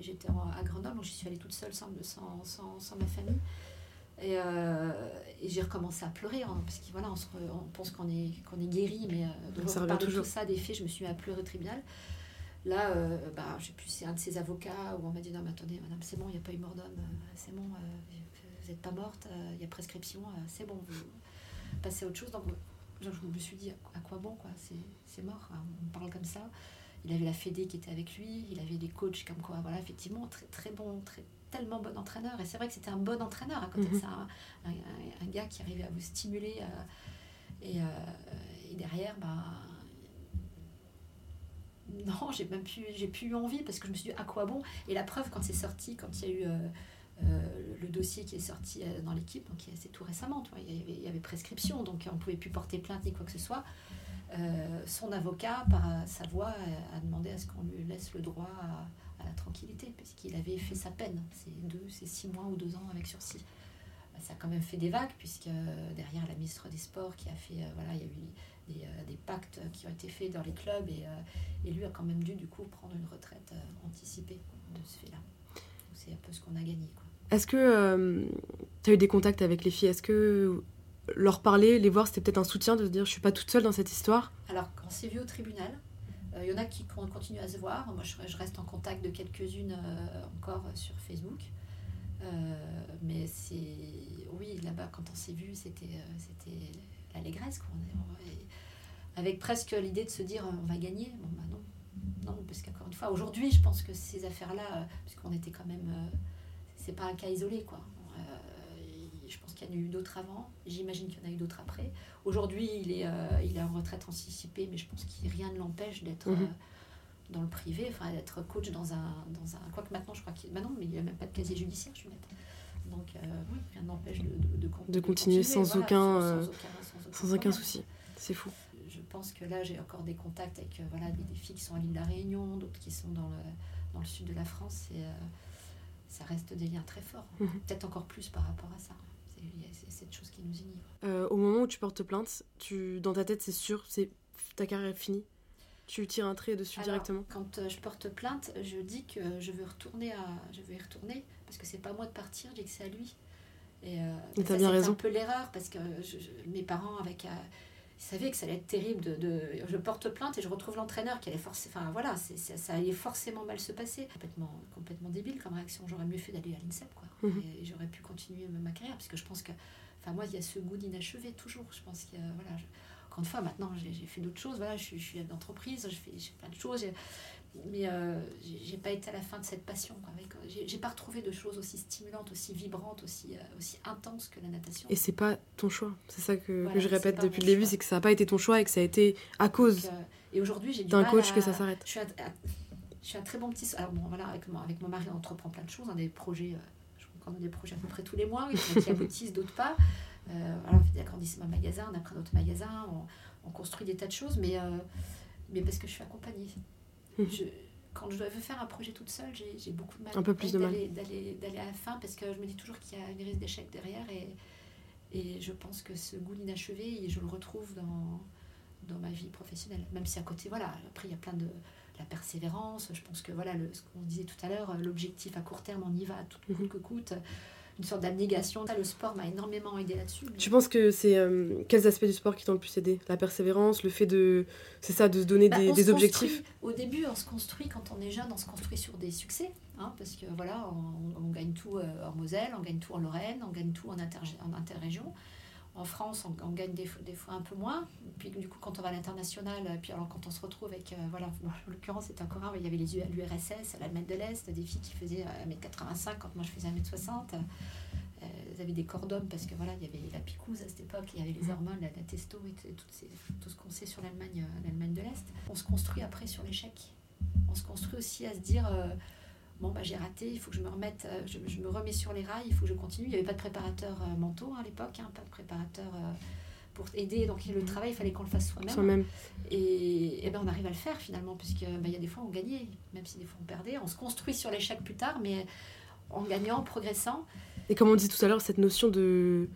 J'étais à Grenoble, donc j'y suis allée toute seule sans, sans, sans, sans ma famille. Et, euh, et j'ai recommencé à pleurer, hein, parce que voilà, on, se re- on pense qu'on est, qu'on est guéri, mais euh, de Ça reparler toujours. tout ça, des faits, je me suis mis à pleurer au tribunal. Là, euh, bah, je sais plus, c'est un de ces avocats où on m'a dit non, mais attendez, madame, c'est bon, il n'y a pas eu mort d'homme, euh, c'est bon, euh, vous n'êtes pas morte, euh, il y a prescription, euh, c'est bon, vous passez à autre chose. Donc, genre, je me suis dit, à quoi bon, quoi, c'est mort, hein, on parle comme ça. Il avait la Fédé qui était avec lui, il avait des coachs comme quoi, voilà, effectivement, très, très bon, très, tellement bon entraîneur. Et c'est vrai que c'était un bon entraîneur à côté de Mhm. ça, un, un- un gars qui arrivait à vous stimuler. euh, et, euh, et derrière, bah, non, j'ai même plus, j'ai plus eu envie parce que je me suis dit à quoi bon? Et la preuve, quand c'est sorti, quand il y a eu euh, le dossier qui est sorti euh, dans l'équipe, donc c'est tout récemment, il, y avait, prescription, donc on ne pouvait plus porter plainte ni quoi que ce soit. Euh, son avocat, par euh, sa voix, a, a demandé à ce qu'on lui laisse le droit à, la tranquillité, puisqu'il avait fait sa peine. C'est deux, c'est six mois ou deux ans avec sursis. Ça a quand même fait des vagues, puisque euh, derrière la ministre des Sports qui a fait, euh, voilà, il y a eu des, euh, pactes qui ont été faits dans les clubs, et, euh, et lui a quand même dû du coup prendre une retraite euh, anticipée de ce fait-là. C'est un peu ce qu'on a gagné. Est-ce que tu as eu des contacts avec les filles? Est-ce que leur parler, les voir, c'était peut-être un soutien de se dire je suis pas toute seule dans cette histoire? Alors, quand c'est vu au tribunal, euh, il y en a qui con- continuent à se voir. Moi, je, reste en contact de quelques-unes euh, encore sur Facebook. Euh, mais c'est. Oui, là-bas, quand on s'est vu, c'était euh, l'allégresse. avec presque l'idée de se dire euh, on va gagner. Bah non. Non, parce qu'encore une fois, aujourd'hui, je pense que ces affaires-là, euh, puisqu'on était quand même. C'est pas un cas isolé, quoi. Euh, je pense qu'il y en a eu d'autres avant. J'imagine qu'il y en a eu d'autres après. Aujourd'hui, il est, euh, il est en retraite anticipée, mais je pense que rien ne l'empêche d'être Mhm. euh, dans le privé, enfin d'être coach dans un, dans un. Quoique maintenant, je crois qu'il. Maintenant, mais il n'y a même pas de casier judiciaire, je vais mettre. Donc, euh, oui, rien n'empêche de, de, de, De continuer sans voilà, aucun, sans, sans aucun, sans aucun Sans aucun problème. souci. C'est fou. Je pense que là, j'ai encore des contacts avec voilà, des, des filles qui sont à l'île de la Réunion, d'autres qui sont dans le, dans le sud de la France. Et, euh, ça reste des liens très forts. Mhm. Peut-être encore plus par rapport à ça. C'est c'est cette chose qui nous unit. Euh, au moment où tu portes plainte, tu, dans ta tête, c'est sûr, c'est ta carrière est finie. Tu tires un trait dessus Alors, directement. Quand euh, je porte plainte, je dis que je veux retourner à, je veux y retourner parce que c'est pas à moi de partir, je dis que c'est à lui. Et, euh, Et ça, bien c'est raison. un peu l'erreur parce que je- je- mes parents avec, euh, ils savaient que ça allait être terrible. De, de- je porte plainte et je retrouve l'entraîneur qui allait forcément, enfin voilà, c'est- ça allait forcément mal se passer. Complètement, complètement débile comme réaction. J'aurais mieux fait d'aller à l'INSEP quoi. Mhm. Et, j'aurais pu continuer ma carrière parce que je pense que, enfin moi il y a ce goût d'inachevé toujours. Je pense qu'il y a, voilà. je- encore une fois, maintenant j'ai j'ai fait d'autres choses. Voilà, je, suis- je suis chef d'entreprise, je fais, je fais plein de choses. j'ai- Mais euh, j'ai pas été à la fin de cette passion. Avec- J'ai pas retrouvé de choses aussi stimulantes, aussi vibrantes, aussi, euh, aussi intenses que la natation. Et c'est pas ton choix. C'est ça que, je répète depuis le début, c'est que ça n'a pas été ton choix et que ça a été à cause Donc, euh, et aujourd'hui, j'ai du d'un coach à- que ça s'arrête. Je suis, un, je suis un très bon petit. Alors, bon, voilà, avec mon, avec mon mari, on entreprend plein de choses, on a des projets. euh, je a des projets à peu près tous les mois, qui, aboutissent, d'autres pas. Euh, voilà, on fait de magasins, on a pris notre magasin, on, on construit des tas de choses, mais, euh, mais parce que je suis accompagnée. Je, quand je veux faire un projet toute seule, j'ai beaucoup de mal, Un peu plus de mal. d'aller- à la fin parce que je me dis toujours qu'il y a une risque d'échec derrière et, et je pense que ce goût d'inachevé, je le retrouve dans, dans ma vie professionnelle. Même si à côté, voilà, après, il y a plein de la persévérance. Je pense que voilà, le, ce qu'on disait tout à l'heure, l'objectif à court terme, on y va, tout coûte que coûte. Une sorte d'abnégation. Le sport m'a énormément aidé là-dessus. Tu penses que c'est euh, quels aspects du sport qui t'ont le plus aidé? La persévérance, le fait de, c'est ça, de se donner Bah, des, on des se objectifs. Au début, on se construit quand on est jeune, on se construit sur des succès, hein, parce que voilà, on, on gagne tout euh, en Moselle, on gagne tout en Lorraine, on gagne tout en, intergé- en interrégion. En France, on, on gagne des, fois- des fois un peu moins. Puis du coup, quand on va à l'international, euh, puis alors quand on se retrouve avec, euh, voilà, bon, en l'occurrence, c'était encore un, il y avait les l'URSS, l'Allemagne de l'Est, des filles qui faisaient euh, 1m85 quand moi je faisais 1m60. Euh, elles avaient des corps d'hommes parce que voilà, il y avait la picouse à cette époque, il y avait les hormones, la, la testo et ces- tout ce qu'on sait sur l'Allemagne, euh, l'Allemagne de l'Est. On se construit après sur l'échec. On se construit aussi à se dire euh, bon bah j'ai raté, il faut que je me remette, euh, je, je me remets sur les rails, il faut que je continue. Il n'y avait pas de préparateur euh, mentaux hein, à l'époque, hein, pas de préparateur euh, pour aider. Donc le travail, il fallait qu'on le fasse soi-même. Soi-même. Et, et ben on arrive à le faire finalement, puisque ben, il y a des fois on gagnait, même si des fois on perdait. On se construit sur l'échec plus tard, mais en gagnant, en progressant. Et comme on disait tout à l'heure, cette notion de,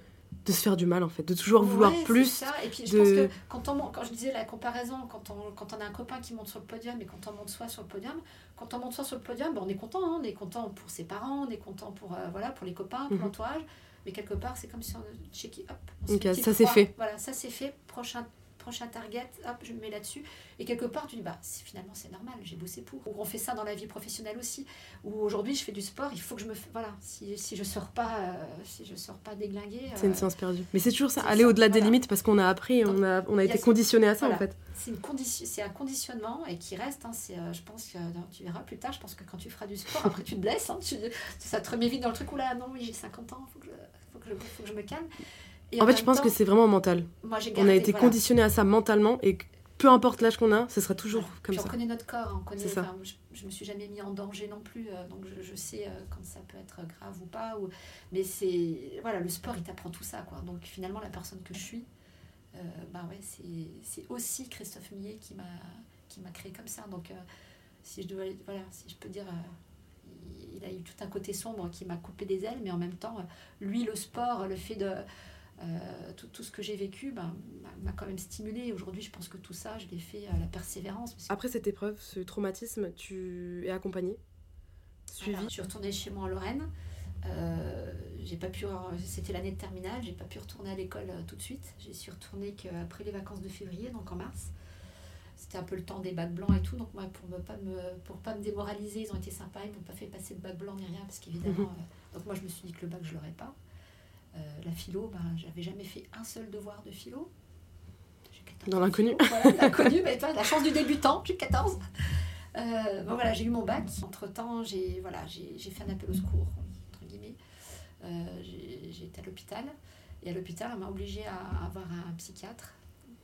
de se faire du mal, en fait, de toujours vouloir Ouais, plus. ça. Et puis je de- pense que quand on quand je disais la comparaison, quand on, quand on a un copain qui monte sur le podium et quand on monte soi sur le podium, quand on monte soi sur le podium, ben, on est content, hein, on est content pour ses parents, on est content pour euh, voilà pour les copains, pour Mhm. l'entourage. Mais quelque part, c'est comme si on check hop. on se Ok, fait une petite ça, c'est fait. Voilà, ça c'est fait. Prochain prochain target, hop, je me mets là-dessus. Et quelque part, tu dis, bah, finalement, c'est normal, j'ai bossé pour. Ou on fait ça dans la vie professionnelle aussi. Ou aujourd'hui, je fais du sport, il faut que je me. Voilà, si, si je sors pas, euh, si je sors pas déglinguée. C'est une euh, séance perdue. Mais c'est toujours ça, aller au-delà des limites parce qu'on a appris, on a, on a été conditionné à ça, en fait. c'est une condition, c'est un conditionnement et qui reste. hein, c'est, euh, je pense que euh, tu verras plus tard. Je pense que quand tu feras du sport, après tu te blesses. hein, tu- ça te remet vite dans le truc où là, non, oui, j'ai 50 ans, faut que je, faut que je, faut que je me calme. Et En fait, je pense temps, que c'est vraiment mental. moi, On a été voilà. conditionné à ça mentalement et peu importe l'âge qu'on a, ce sera toujours Voilà. comme Puis ça. on connaît notre corps, hein, on connaît, ça. je, je me suis jamais mis en danger non plus, euh, donc je, je sais euh, quand ça peut être grave ou pas. Ou... Mais c'est voilà, le sport il t'apprend tout ça quoi. Donc finalement la personne que je suis, euh, bah ouais, c'est, aussi Christophe Millet qui m'a qui m'a créé comme ça. Donc si je dois voilà, si je peux dire, il, a eu tout un côté sombre qui m'a coupé des ailes, mais en même temps, lui le sport, le fait de euh, tout, tout ce que j'ai vécu ben, m'a- quand même stimulé. Aujourd'hui, je pense que tout ça, je l'ai fait à la persévérance. parce Après cette épreuve, ce traumatisme, tu es accompagné, suivi. Je suis retournée chez moi en Lorraine. Euh, j'ai pas pu, c'était l'année de terminale, j'ai pas pu retourner à l'école euh, tout de suite. J'y suis retournée qu'après les vacances de février, donc en mars. C'était un peu le temps des bacs blancs et tout, donc moi pour ne pas me pour pas me démoraliser, ils ont été sympas, ils m'ont pas fait passer de bac blanc ni rien parce qu'évidemment, euh, donc moi je me suis dit que le bac je l'aurais pas. Euh, la philo, ben j'avais jamais fait un seul devoir de philo. J'ai 14 Dans l'inconnu. Voilà, l'inconnu, mais toi, la chance du débutant, j'ai 14. Euh, bon voilà, j'ai eu mon bac. Entre temps, j'ai voilà, j'ai j'ai fait un appel au secours entre guillemets. Euh, j'ai j'ai été à l'hôpital et à l'hôpital, on m'a obligée à avoir un psychiatre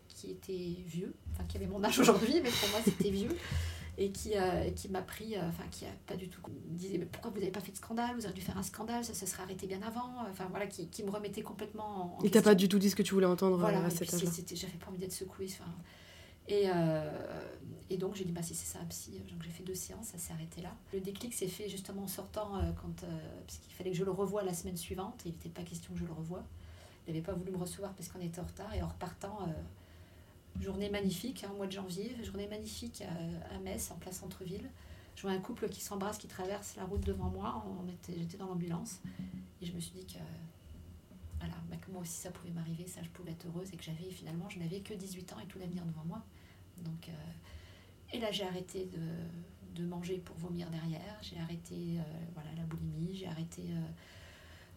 qui était vieux, enfin qui avait mon âge aujourd'hui, mais pour moi c'était vieux et qui, euh, qui m'a pris, euh, enfin qui a pas du tout disait mais pourquoi vous n'avez pas fait de scandale, vous auriez dû faire un scandale, ça se serait arrêté bien avant, enfin voilà, qui, qui me remettait complètement en, en Il t'a pas du tout dit ce que tu voulais entendre Voilà, euh, à et cet c'était- j'avais pas envie d'être secouée. enfin. Et, euh, et donc j'ai dit, bah, si c'est ça un psy, donc j'ai fait deux séances, ça s'est arrêté là. Le déclic s'est fait justement en sortant, quand, parce qu'il fallait que je le revoie la semaine suivante, et il n'était pas question que je le revoie. Il n'avait pas voulu me recevoir parce qu'on était en retard, et en repartant, journée magnifique, hein, mois de janvier, journée magnifique à, Metz, en place centre-ville. Je vois un couple qui s'embrasse, qui traverse la route devant moi, j'étais dans l'ambulance, et je me suis dit que voilà, bah, que moi aussi ça pouvait m'arriver, ça je pouvais être heureuse et que j'avais finalement je n'avais que 18 ans et tout l'avenir devant moi. Donc, euh, et là j'ai arrêté de, de manger pour vomir derrière, j'ai arrêté euh, voilà, la boulimie, j'ai arrêté euh,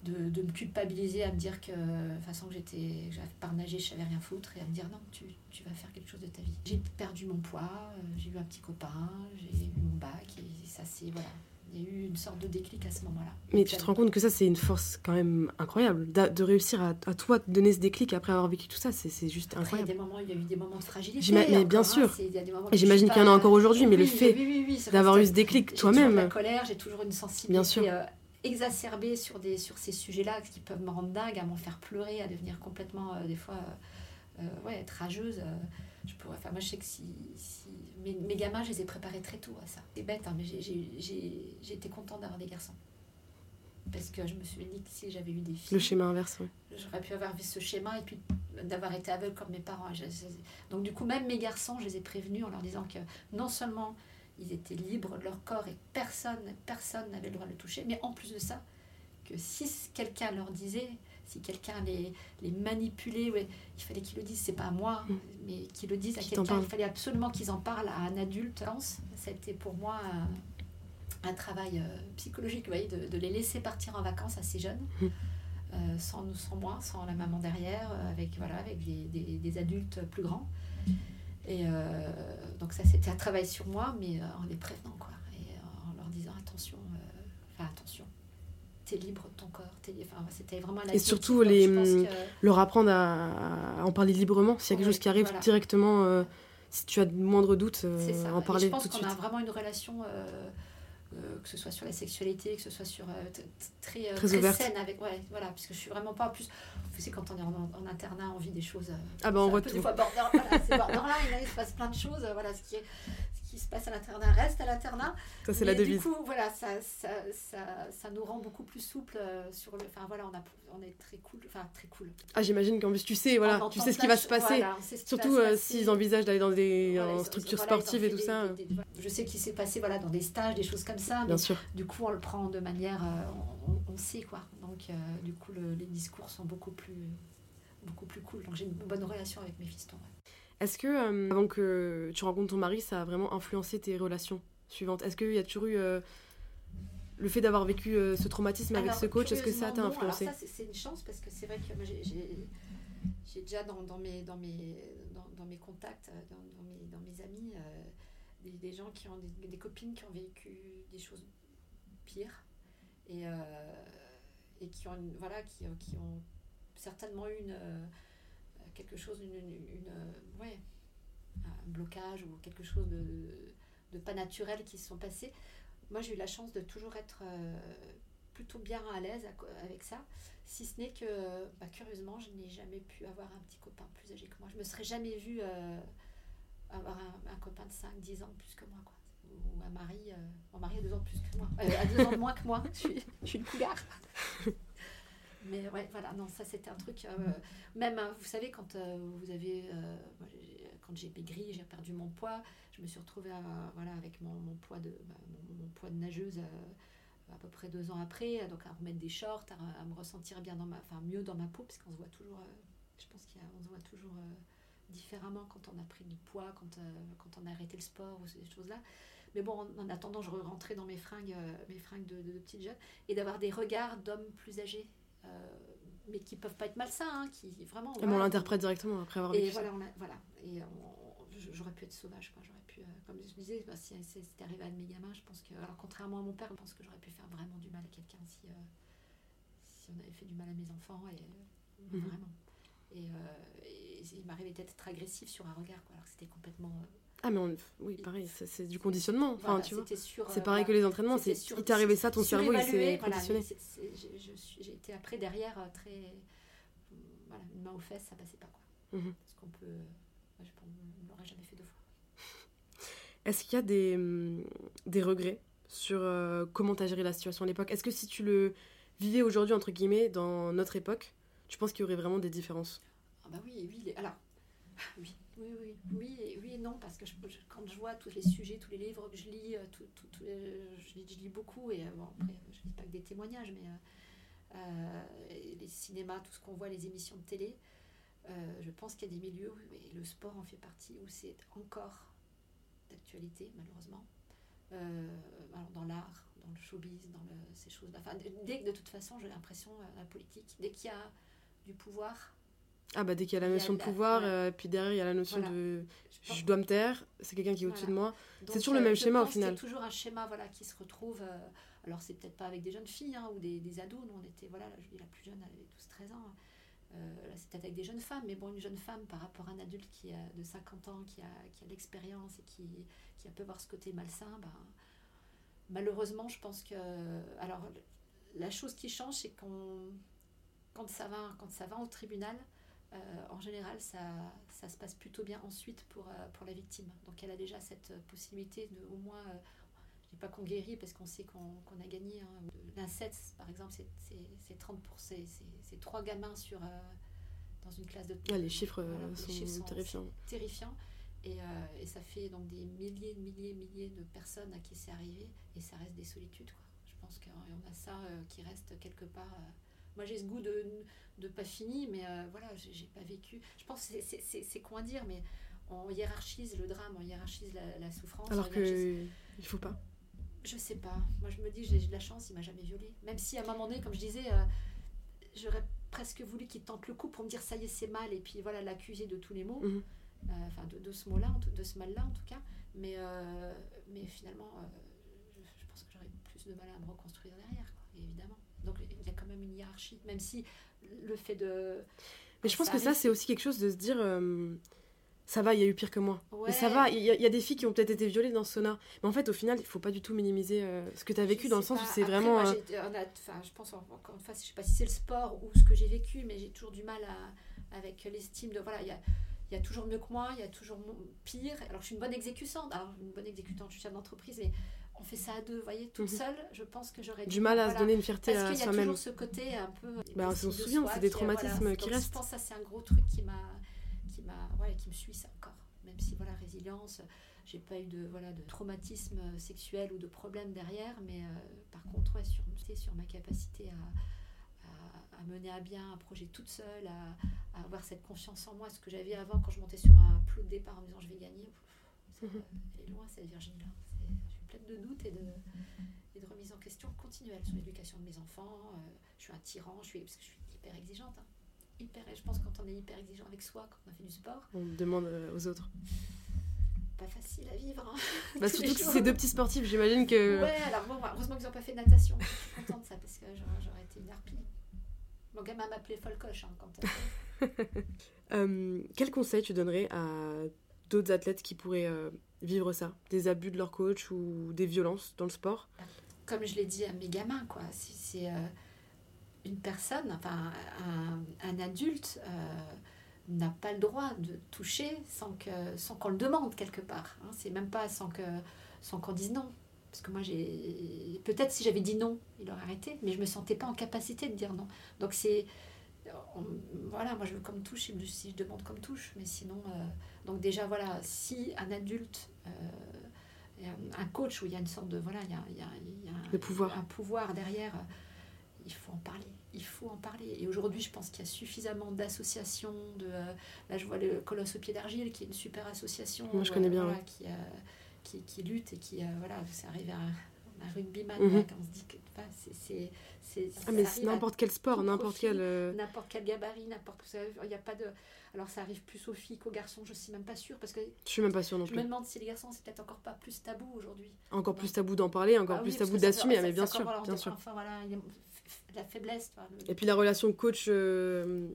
de, de me culpabiliser à me dire que de toute façon que j'étais j'avais par nager, je savais rien foutre et à me dire non, tu, tu vas faire quelque chose de ta vie. J'ai perdu mon poids, euh, j'ai eu un petit copain, j'ai eu mon bac et ça c'est voilà. Il y a eu une sorte de déclic à ce moment-là. Mais tu te rends compte que ça, c'est une force quand même incroyable. De réussir à, à toi te donner ce déclic après avoir vécu tout ça, c'est juste Après, il y a incroyable. des moments, il y a eu des moments de fragilité. Mais bien hein, sûr. j'imagine qu'il y en a encore aujourd'hui, mais le fait oui, oui, D'avoir eu ce déclic j'ai toujours la toi-même. colère, j'ai toujours une sensibilité Bien sûr. euh, exacerbée sur, des, sur ces sujets-là qui peuvent me rendre dingue, à m'en faire pleurer, à devenir complètement, euh, des fois, euh, euh, ouais, être rageuse. euh, je pourrais, enfin, moi, je sais que si, si mes, mes gamins, je les ai préparés très tôt à ça. C'est bête, hein, mais j'ai- été contente d'avoir des garçons. Parce que je me suis dit que si j'avais eu des filles, le schéma inverse. ouais. j'aurais pu avoir vu ce schéma et puis d'avoir été aveugle comme mes parents. donc du coup, même mes garçons, je les ai prévenus en leur disant que non seulement ils étaient libres de leur corps et personne, personne n'avait le droit de le toucher, mais en plus de ça, que si quelqu'un leur disait, si quelqu'un les, les manipulait, ouais, il fallait qu'ils le disent, c'est pas à moi, mm. mais qu'ils le disent à quelqu'un, il fallait absolument qu'ils en parlent à un adulte. C'était pour moi un, travail euh, psychologique, voyez, de, de, les laisser partir en vacances assez jeunes. Mm. Euh, sans nous, sans moi, sans la maman derrière, euh, avec, voilà, avec des, des, des adultes plus grands. Et euh, donc ça, c'était un travail sur moi, mais en les prévenant, quoi. Et en leur disant, attention, enfin, attention, t'es libre de ton corps. Enfin, c'était vraiment Et surtout, les, que... leur apprendre à, en parler librement. S'il y a quelque chose qui arrive directement, si tu as de moindres doutes, en parler tout de suite. Je pense qu'on a vraiment une relation euh, que ce soit sur la sexualité, que ce soit sur euh, très, euh, très, saine avec ouais voilà puisque je suis vraiment pas plus c'est quand on est en, internat on vit des choses ah ben on voit tout des fois border, voilà, c'est borderline il se passe plein de choses voilà ce qui est qui se passe à l'internat reste à l'internat. Ça, c'est la devise. Du coup, voilà, ça, ça, ça, ça, nous rend beaucoup plus souple euh, sur le. Enfin, voilà, on, a, on est très cool. Enfin, très cool. Ah, j'imagine qu'en plus, tu sais, voilà, tu sais ce qui va se passer. Surtout euh, s'ils envisagent d'aller dans des structures sportives et tout ça. je sais qu'il s'est passé voilà, dans des stages, des choses comme ça. Bien sûr. Du coup, on le prend de manière. Euh, on, on, sait, quoi. Donc, du coup, les discours sont beaucoup plus, beaucoup plus cool. Donc, j'ai une bonne relation avec mes fistons. Est-ce que, euh, avant que tu rencontres ton mari, ça a vraiment influencé tes relations suivantes? Est-ce qu'il y a toujours eu euh, le fait d'avoir vécu euh, ce traumatisme avec ce coach Est-ce que ça t'a influencé alors ça, c'est une chance parce que c'est vrai que j'ai déjà dans, dans, mes, dans, mes, dans, dans mes contacts, dans, mes, dans mes amis, des, des, gens qui ont des, des, copines qui ont vécu des choses pires et, et qui, ont, voilà, qui, qui ont certainement eu une quelque chose, une, euh, un blocage ou quelque chose de, de, pas naturel qui se sont passés. Moi, j'ai eu la chance de toujours être euh, plutôt bien à l'aise avec ça, si ce n'est que, bah, curieusement, je n'ai jamais pu avoir un petit copain plus âgé que moi. Je me serais jamais vue euh, avoir un, copain de 5-10 ans plus que moi, quoi. Ou un mari, mon mari a deux ans plus que moi, a deux ans de moins que moi. Je suis, je suis une cougar. Mais ouais, voilà, non, ça c'était un truc. Euh, même, hein, vous savez, quand euh, vous avez. Euh, quand j'ai maigri, j'ai perdu mon poids, je me suis retrouvée voilà, avec mon, mon poids de, bah, mon, poids de nageuse à peu près deux ans après, donc à remettre des shorts, à, me ressentir bien dans ma, enfin mieux dans ma peau, parce qu'on se voit toujours, je pense qu'on se voit toujours différemment quand on a pris du poids, quand, quand on a arrêté le sport ou ces choses-là. Mais bon, en, attendant, je rentrais dans mes fringues, mes fringues de, de, de petites jeunes, et d'avoir des regards d'hommes plus âgés mais qui peuvent pas être malsains, hein, qui vraiment. Et on l'interprète directement après avoir vécu. Et voilà, voilà. Et j'aurais pu être sauvage, quoi. J'aurais pu, euh, comme je disais, bah, si c'était arrivé à mes gamins, je pense que, alors contrairement à mon père, je pense que j'aurais pu faire vraiment du mal à quelqu'un si, euh, si on avait fait du mal à mes enfants, et mhm. vraiment. Et, il m'arrivait d'être très agressif sur un regard, quoi, alors que c'était complètement ah, mais oui, pareil, c'est du conditionnement. Enfin, tu vois. C'est pareil que les entraînements. C'est il t'est arrivé ça, ton cerveau, il s'est conditionné. J'ai été après derrière euh, très. Voilà, une main aux fesses, ça passait pas. Quoi. Mhm. Parce qu'on peut. Moi, je ne l'aurais jamais fait deux fois. Est-ce qu'il y a des, hum, des regrets sur euh, comment tu as géré la situation à l'époque? Est-ce que si tu le vivais aujourd'hui, entre guillemets, dans notre époque, tu penses qu'il y aurait vraiment des différences? Ah bah oui, oui. Alors, oui oui, oui, oui, oui et non, parce que je, quand je vois tous les sujets, tous les livres que je lis, euh, tout, tout, je, lis beaucoup, et euh, après, je ne lis pas que des témoignages, mais euh, les cinémas, tout ce qu'on voit, les émissions de télé, je pense qu'il y a des milieux, et le sport en fait partie, où c'est encore d'actualité, malheureusement. dans l'art, dans le showbiz, dans ces choses-là. Enfin, dès que de toute façon, j'ai l'impression, la politique, dès qu'il y a du pouvoir, ah bah dès qu'il y a la notion de pouvoir, euh, puis derrière il y a la notion de je, dois me taire, c'est quelqu'un qui est au-dessus de moi. C'est toujours le même schéma au final. C'est toujours un schéma voilà, qui se retrouve. Euh, alors c'est peut-être pas avec des jeunes filles hein, ou des, des, ados, nous on était, voilà, la, la plus jeune elle avait 12-13 ans. Euh, là c'est peut-être avec des jeunes femmes, mais bon, une jeune femme par rapport à un adulte qui a de 50 ans, qui a, qui a l'expérience et qui, qui a peut voir ce côté malsain, ben, malheureusement je pense que. Alors la chose qui change, c'est qu'on. Quand ça, va, quand ça va au tribunal, euh, en général, ça, ça, se passe plutôt bien ensuite pour, euh, pour la victime. Donc elle a déjà cette possibilité de au moins, euh, je dis pas qu'on guérit parce qu'on sait qu'on a gagné. Hein. L'inceste, par exemple, c'est 30 c'est trois gamins sur dans une classe de. Ah, les chiffres euh, Voilà, les sont, chiffres sont- terrifiants. terrifiant. Et, euh, et ça fait donc des milliers, milliers, milliers de personnes à qui c'est arrivé. Et ça reste des solitudes. Quoi. Je pense en a ça euh, qui reste quelque part. Moi, j'ai ce goût de, de pas fini, mais euh, voilà, j'ai pas vécu. Je pense que c'est- con à dire, mais on hiérarchise le drame, on hiérarchise la, la souffrance. Alors que il faut pas. je sais pas. Moi, je me dis, j'ai j'ai de la chance, il m'a jamais violée. Même si à un moment donné, comme je disais, euh, j'aurais presque voulu qu'il tente le coup pour me dire ça y est, c'est mal, et puis voilà, l'accuser de tous les mots. Mhm. Euh, Enfin, de, de ce mot-là, de ce mal-là en tout cas. Mais, euh, mais finalement, je, je pense que j'aurais plus de mal à me reconstruire derrière, quoi, évidemment. Donc il y a quand même une hiérarchie, même si le fait de. Mais je pense que ça, c'est aussi quelque chose de se dire ça ça va, il y a eu pire que moi. Ouais. Mais ça va, il y, a- il y a des filles qui ont peut-être été violées dans ce sauna. Mais en fait, au final, il faut pas du tout minimiser euh, ce que tu as vécu Je dans le sens pas. où c'est vraiment. moi, euh, enfin, je pense en- encore une fois, je sais pas si c'est le sport ou ce que j'ai vécu, mais j'ai toujours du mal à, avec l'estime de voilà, il y a, il y a toujours mieux que moi, il y a toujours pire. Alors je suis une bonne exécutante, alors une bonne exécutante, je suis chef d'entreprise, mais on fait ça à deux, vous voyez, toute Mhm. seule, je pense que j'aurais du mal à se donner une fierté Parce à qu'il y a soi-même. toujours ce côté un peu. Bah, on s'en de souvient, c'est des euh, voilà. traumatismes qui restent. Je pense que ça, c'est un gros truc qui m'a, qui m'a, ouais, qui me suit ça encore. Même si voilà, résilience, j'ai pas eu de voilà de traumatisme sexuel ou de problème derrière, mais euh, par contre, ouais, sur, sur ma capacité à, à, à mener à bien un projet toute seule, à, à avoir cette confiance en moi, ce que j'avais avant quand je montais sur un plot de départ en me disant je vais gagner. ça, Mhm. Elle est loin cette Virginie là. Pleine de doutes et de et de remise en question continuelle sur l'éducation de mes enfants. Euh, je suis un tyran, je suis, parce que je suis hyper exigeante. hein. Hyper, je pense que quand on est hyper exigeant avec soi, quand on a fait du sport, On demande euh, aux autres. pas facile à vivre. hein, Bah, surtout que c'est deux petits sportifs, j'imagine que. Ouais, alors bon, heureusement qu'ils n'ont pas fait de natation. Je suis contente de ça parce que j'aurais, été une harpie. Mon gamin m'appelait Folcoche hein, quand euh, Euh, quel conseil tu donnerais à d'autres athlètes qui pourraient euh, vivre ça Des abus de leur coach ou des violences dans le sport comme je l'ai dit à mes gamins, quoi. Si c'est euh, une personne, enfin un, un adulte, euh, n'a pas le droit de toucher sans que sans qu'on le demande quelque part. hein. C'est même pas sans que sans qu'on dise non. Parce que moi j'ai peut-être si j'avais dit non, il aurait arrêté, mais je me sentais pas en capacité de dire non. Donc c'est voilà, moi je veux comme touche si je demande comme touche, mais sinon euh, donc déjà voilà, si un adulte euh, un, coach où il y a une sorte de voilà, il y a, il y a- il y a un, Le pouvoir. un pouvoir derrière, euh, il faut en parler. Il faut en parler. Et aujourd'hui, je pense qu'il y a suffisamment d'associations. De, euh, là, je vois le Colosse au pied d'argile, qui est une super association. Moi, je connais bien, voilà, ouais. qui, qui, qui lutte et qui, voilà, c'est arrivé à un, un rugbyman, là, quand on se dit que enfin, c'est- c'est. Ah, mais c'est n'importe quel sport, n'importe quel. euh, n'importe quel gabarit, n'importe. Il n'y a pas de. Alors, ça arrive plus aux filles qu'aux garçons, je suis même pas sûre, parce que Je suis même pas sûre non je plus. me demande si les garçons, c'est peut-être encore pas plus tabou aujourd'hui. Encore plus tabou d'en parler, encore Ah plus oui, tabou d'assumer, mais bien sûr, bien sûr. Enfin, voilà, la faiblesse. le- Et puis la relation coach euh,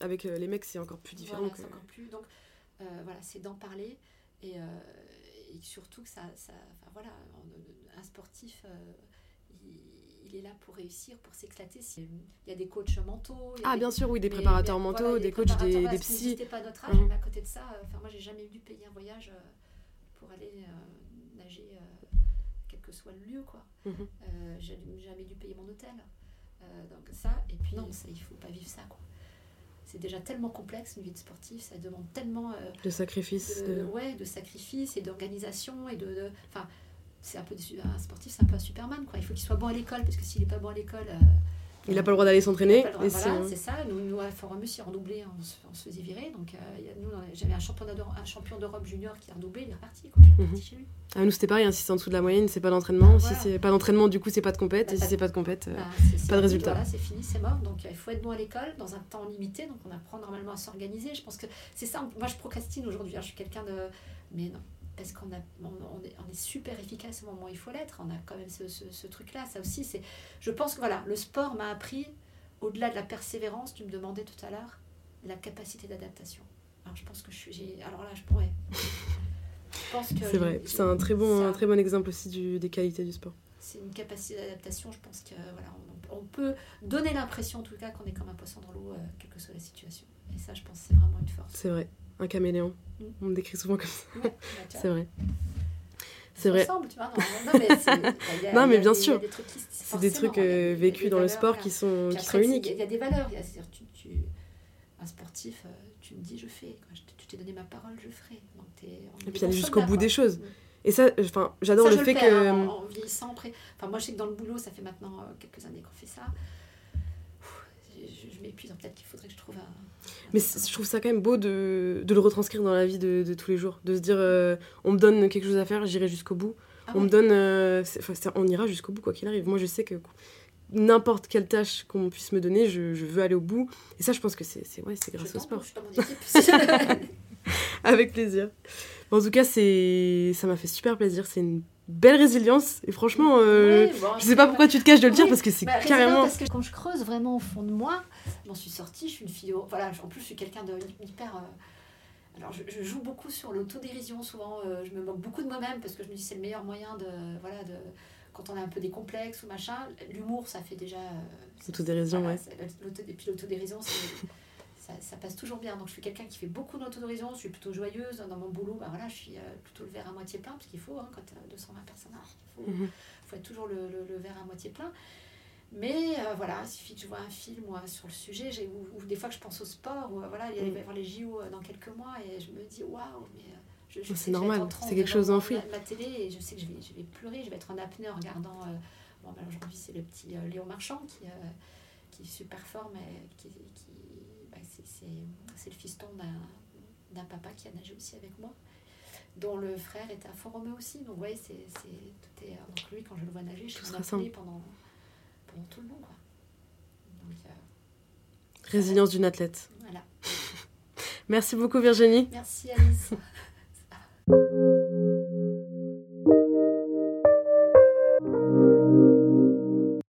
avec euh, les mecs, c'est encore plus différent. Voilà, que- encore plus. Donc, euh, voilà, c'est d'en parler et, et surtout que ça. ça voilà, un sportif, il, il est là pour réussir, pour s'éclater. Si- Il y a des coachs mentaux. il y a Ah, des- bien sûr, oui, des préparateurs mais mentaux, voilà, des coachs, des, voilà, des psys. n'existait pas notre âge, Mhm. mais à côté de ça, euh, enfin, moi, j'ai jamais dû payer un voyage euh, pour aller euh, nager, euh, quel que soit le lieu, quoi. Mhm. Euh, j'ai jamais dû payer mon hôtel. Euh, donc ça, et puis non, ça, il faut pas vivre ça, quoi. C'est déjà tellement complexe une vie de sportif, ça demande tellement euh, De sacrifice. de, De... ouais, de sacrifice et d'organisation et de, de- enfin, c'est un peu un sportif, c'est un peu un Superman, quoi. Il faut qu'il soit bon à l'école parce que s'il est pas bon à l'école, euh, Il n'a pas le droit d'aller s'entraîner. Voilà, c'est- ça. Nous, nous à Forum si on redoublait, on se, on se faisait virer. Donc, euh, j'avais un, un champion d'Europe junior qui a redoublé, il est reparti. Quoi. Il est reparti Mhm. chez lui. Ah, nous, c'était pareil, hein, si c'est en dessous de la moyenne, c'est pas d'entraînement. Voilà. Si c'est pas d'entraînement, du coup, c'est pas de compète. Bah, et si c'est pas de compète. euh, Bah, pas de résultat. Voilà, c'est fini, c'est mort. Donc, euh, il faut être bon à l'école dans un temps limité. Donc, on apprend normalement à s'organiser. Je pense que c'est ça. Moi, je procrastine aujourd'hui. hein. Je suis quelqu'un de. Mais non. Parce qu'on on, on est, on est super efficace au moment où il faut l'être. On a quand même ce, ce- ce truc-là. Ça aussi, c'est. Je pense que voilà, le sport m'a appris, au-delà de la persévérance, tu me demandais tout à l'heure, la capacité d'adaptation. Alors, je pense que je suis. Alors là, je pourrais. Je pense que. C'est vrai, c'est un très bon, un très bon exemple aussi du, des qualités du sport. c'est une capacité d'adaptation. Je pense que voilà, on, on peut donner l'impression en tout cas qu'on est comme un poisson dans l'eau, euh, quelle que soit la situation. Et ça, je pense, c'est vraiment une force. C'est vrai, un caméléon. Mm. On me décrit souvent comme ça. Ouais, bah, C'est vrai. C'est vrai. ressemble, tu vois. Non, non, mais a- Non, a bien des- sûr. C'est des trucs a euh, vécus dans le sport qui sont, qui sont uniques. Il y, a- des valeurs. A, tu, tu- un sportif, euh, tu me dis, je fais. Quoi. Je tu t'es donné ma parole, je ferai. Donc, on Et puis aller jusqu'au bout quoi. des choses. Mm. Et ça, enfin, j'adore le fait perds, que. hein, en, en vieillissant après. Enfin, moi, je sais que dans le boulot, ça fait maintenant euh, quelques années qu'on fait ça. Je- je m'épuise. Peut-être qu'il faudrait que je trouve un. Mais je trouve ça quand même beau de, de le retranscrire dans la vie de, de tous les jours. De se dire, euh, on me donne quelque chose à faire, j'irai jusqu'au bout. Ah on ouais. me donne. euh, on ira jusqu'au bout, quoi qu'il arrive. Moi, je sais que n'importe quelle tâche qu'on puisse me donner, je, je veux aller au bout. Et ça, je pense que c'est ouais, grâce au sport. Avec plaisir. En tout cas, ça m'a fait super plaisir. C'est une belle résilience. Et franchement, euh, bon, je sais pas pourquoi tu te caches de le dire Oui, parce que c'est Bah, carrément. Parce que quand je creuse vraiment au fond de moi, je m'en suis sortie, je suis une fille. Voilà, en plus, je suis quelqu'un de hyper. euh, alors, je, je joue beaucoup sur l'autodérision. Souvent, euh, je me moque beaucoup de moi-même parce que je me dis c'est le meilleur moyen de. Voilà, de. Quand on a un peu des complexes ou machin, l'humour, ça fait déjà. euh, L'autodérision, voilà, ouais. Et puis l'autodérision, ça, ça passe toujours bien. Donc, je suis quelqu'un qui fait beaucoup d'autodérision. Je suis plutôt joyeuse. Dans mon boulot, bah, voilà, je suis plutôt le verre à moitié plein, parce qu'il faut, hein, quand tu as 220 personnes, il faut, Mhm. faut être toujours le, le- le verre à moitié plein. Mais euh, voilà, il suffit que je vois un film un- sur le sujet, ou, ou des fois que je pense au sport, ou euh, voilà, il va y avoir les JO euh, dans quelques mois, et je me dis waouh, mais je, je C'est normal, c'est quelque chose d'enfoui. Ma, ma télé, et je sais que je vais, je vais pleurer, je vais être en apnée en regardant. euh, bon, ben, aujourd'hui, c'est le petit euh, Léo Marchand qui, qui est super fort, mais qui, qui bah, c'est- c'est c'est le fiston d'un- d'un papa qui a nagé aussi avec moi dont le frère était à Font-Romeu aussi. Donc, ouais, c'est, c'est, tout est, donc lui, quand je le vois nager, je suis apnée pendant, tout le long. Quoi. Donc, euh, Résilience d'une athlète. voilà. Merci beaucoup Virginie. Merci Alice.